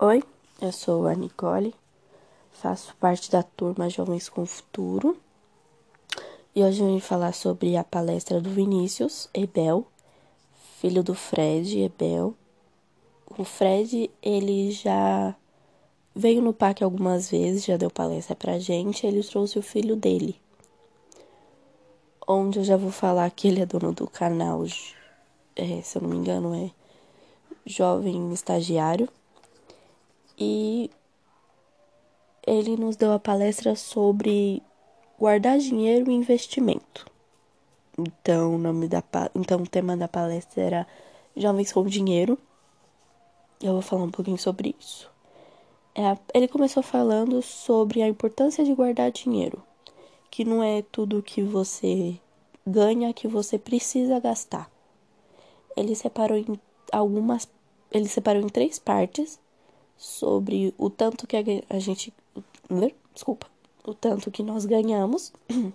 Oi, eu sou a Nicole, faço parte da turma Jovens com Futuro e hoje eu vim falar sobre a palestra do Vinícius Ebel, filho do Fred Ebel. O Fred, ele já veio no PAC algumas vezes, já deu palestra pra gente, ele trouxe o filho dele, onde eu já vou falar que ele é dono do canal, é, se eu não me engano, é Jovem Estagiário e ele nos deu a palestra sobre guardar dinheiro e investimento. Então, o nome da então o tema da palestra era Jovens com Dinheiro. Eu vou falar um pouquinho sobre isso. É, ele começou falando sobre a importância de guardar dinheiro, que não é tudo que você ganha que você precisa gastar. Ele separou em algumas, ele separou em três partes sobre o tanto que a gente. Né? Desculpa. O tanto que nós ganhamos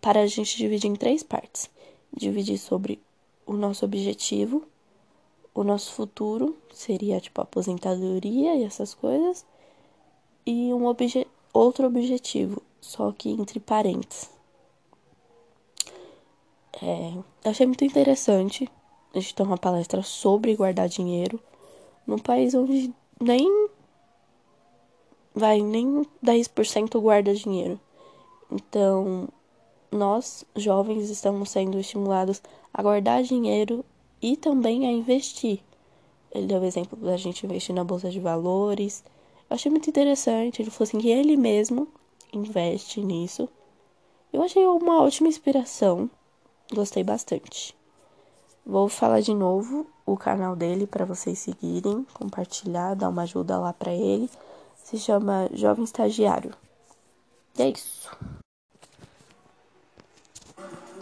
para a gente dividir em três partes. Dividir sobre o nosso objetivo, o nosso futuro, seria tipo aposentadoria e essas coisas, e um obje outro objetivo, só que entre parênteses. É, achei muito interessante a gente ter uma palestra sobre guardar dinheiro num país onde nem vai nem 10% guarda dinheiro. Então, nós jovens estamos sendo estimulados a guardar dinheiro e também a investir. Ele deu o exemplo da gente investir na bolsa de valores. Eu achei muito interessante. Ele falou assim que ele mesmo investe nisso. Eu achei uma ótima inspiração. Gostei bastante. Vou falar de novo o canal dele para vocês seguirem, compartilhar, dar uma ajuda lá para ele. Se chama Jovem Estagiário. E é isso.